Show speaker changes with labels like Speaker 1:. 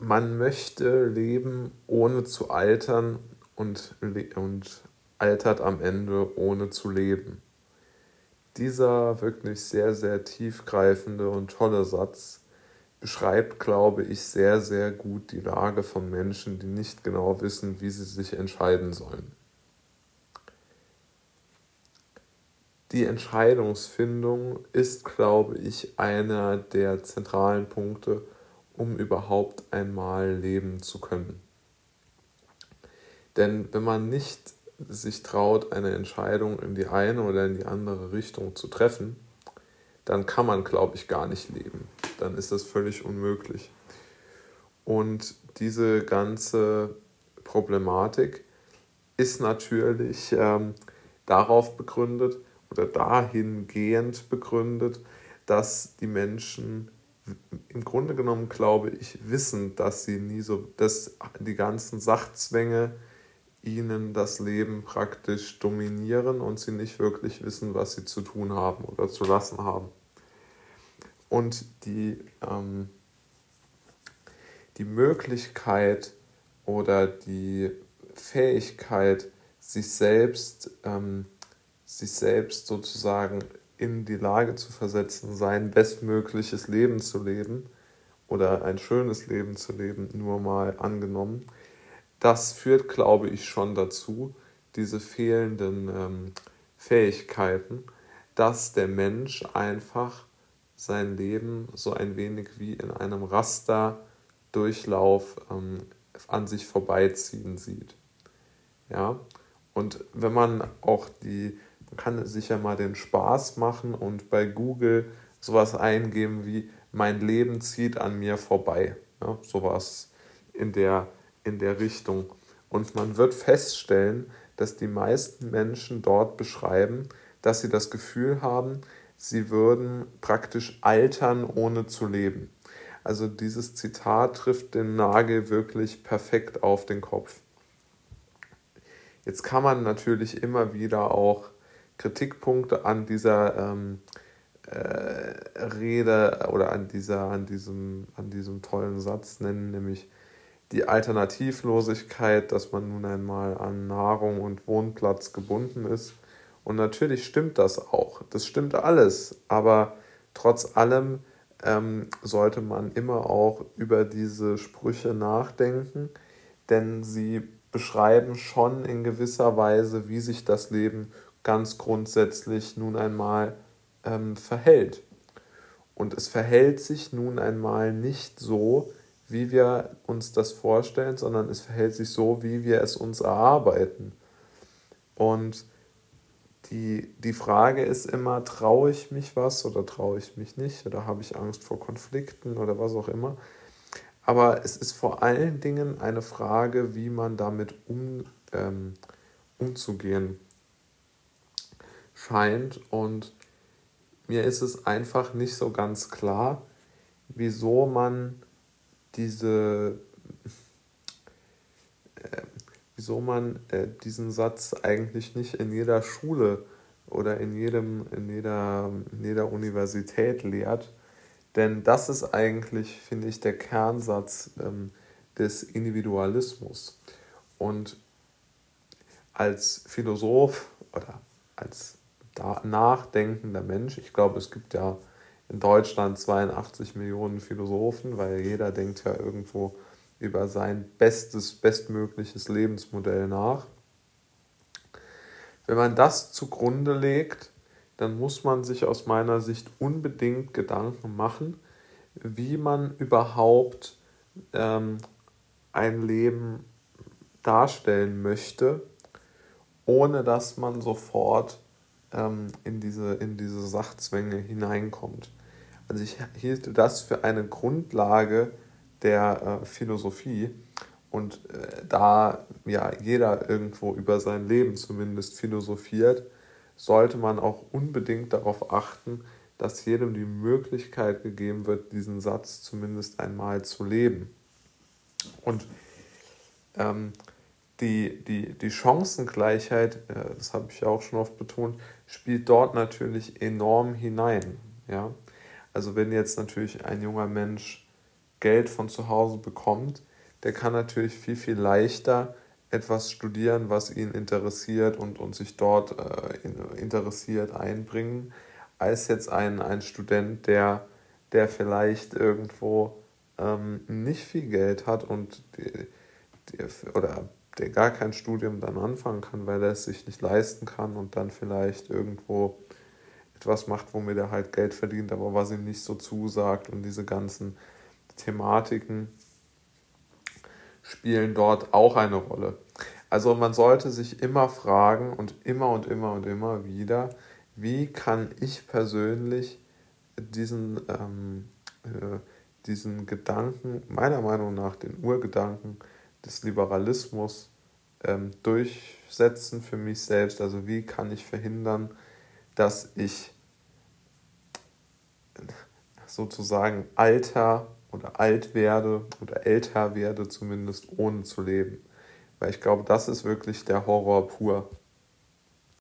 Speaker 1: man möchte leben, ohne zu altern und, und altert am Ende, ohne zu leben. Dieser wirklich sehr, sehr tiefgreifende und tolle Satz beschreibt, glaube ich, sehr, sehr gut die Lage von Menschen, die nicht genau wissen, wie sie sich entscheiden sollen. Die Entscheidungsfindung ist, glaube ich, einer der zentralen Punkte, um überhaupt einmal leben zu können. Denn wenn man nicht sich traut, eine Entscheidung in die eine oder in die andere Richtung zu treffen, dann kann man, glaube ich, gar nicht leben. Dann ist das völlig unmöglich. Und diese ganze Problematik ist natürlich ähm, darauf begründet oder dahingehend begründet, dass die Menschen im Grunde genommen, glaube ich, wissen, dass sie nie so, dass die ganzen Sachzwänge, ihnen das Leben praktisch dominieren und sie nicht wirklich wissen, was sie zu tun haben oder zu lassen haben. Und die, ähm, die Möglichkeit oder die Fähigkeit, sich selbst, ähm, sich selbst sozusagen in die Lage zu versetzen, sein bestmögliches Leben zu leben oder ein schönes Leben zu leben, nur mal angenommen, das führt, glaube ich, schon dazu, diese fehlenden ähm, Fähigkeiten, dass der Mensch einfach sein Leben so ein wenig wie in einem Rasterdurchlauf ähm, an sich vorbeiziehen sieht. Ja, und wenn man auch die, man kann sich ja mal den Spaß machen und bei Google sowas eingeben wie mein Leben zieht an mir vorbei. Ja, sowas in der in der Richtung. Und man wird feststellen, dass die meisten Menschen dort beschreiben, dass sie das Gefühl haben, sie würden praktisch altern, ohne zu leben. Also dieses Zitat trifft den Nagel wirklich perfekt auf den Kopf. Jetzt kann man natürlich immer wieder auch Kritikpunkte an dieser ähm, äh, Rede oder an, dieser, an, diesem, an diesem tollen Satz nennen, nämlich die Alternativlosigkeit, dass man nun einmal an Nahrung und Wohnplatz gebunden ist. Und natürlich stimmt das auch. Das stimmt alles. Aber trotz allem ähm, sollte man immer auch über diese Sprüche nachdenken, denn sie beschreiben schon in gewisser Weise, wie sich das Leben ganz grundsätzlich nun einmal ähm, verhält. Und es verhält sich nun einmal nicht so, wie wir uns das vorstellen, sondern es verhält sich so, wie wir es uns erarbeiten. Und die, die Frage ist immer, traue ich mich was oder traue ich mich nicht oder habe ich Angst vor Konflikten oder was auch immer. Aber es ist vor allen Dingen eine Frage, wie man damit um, ähm, umzugehen scheint. Und mir ist es einfach nicht so ganz klar, wieso man diese, äh, wieso man äh, diesen Satz eigentlich nicht in jeder Schule oder in, jedem, in, jeder, in jeder Universität lehrt. Denn das ist eigentlich, finde ich, der Kernsatz ähm, des Individualismus. Und als Philosoph oder als nachdenkender Mensch, ich glaube, es gibt ja in Deutschland 82 Millionen Philosophen, weil jeder denkt ja irgendwo über sein bestes, bestmögliches Lebensmodell nach. Wenn man das zugrunde legt, dann muss man sich aus meiner Sicht unbedingt Gedanken machen, wie man überhaupt ähm, ein Leben darstellen möchte, ohne dass man sofort ähm, in, diese, in diese Sachzwänge hineinkommt. Also ich hielt das für eine Grundlage der äh, Philosophie. Und äh, da ja jeder irgendwo über sein Leben zumindest philosophiert, sollte man auch unbedingt darauf achten, dass jedem die Möglichkeit gegeben wird, diesen Satz zumindest einmal zu leben. Und ähm, die, die, die Chancengleichheit, äh, das habe ich auch schon oft betont, spielt dort natürlich enorm hinein. Ja? Also wenn jetzt natürlich ein junger Mensch Geld von zu Hause bekommt, der kann natürlich viel, viel leichter etwas studieren, was ihn interessiert und, und sich dort äh, interessiert einbringen, als jetzt ein, ein Student, der, der vielleicht irgendwo ähm, nicht viel Geld hat und die, die, oder der gar kein Studium dann anfangen kann, weil er es sich nicht leisten kann und dann vielleicht irgendwo etwas macht, womit er halt Geld verdient, aber was ihm nicht so zusagt und diese ganzen Thematiken spielen dort auch eine Rolle. Also man sollte sich immer fragen und immer und immer und immer wieder, wie kann ich persönlich diesen, ähm, äh, diesen Gedanken, meiner Meinung nach den Urgedanken des Liberalismus ähm, durchsetzen für mich selbst. Also wie kann ich verhindern, dass ich sozusagen alter oder alt werde oder älter werde, zumindest ohne zu leben. Weil ich glaube, das ist wirklich der Horror pur.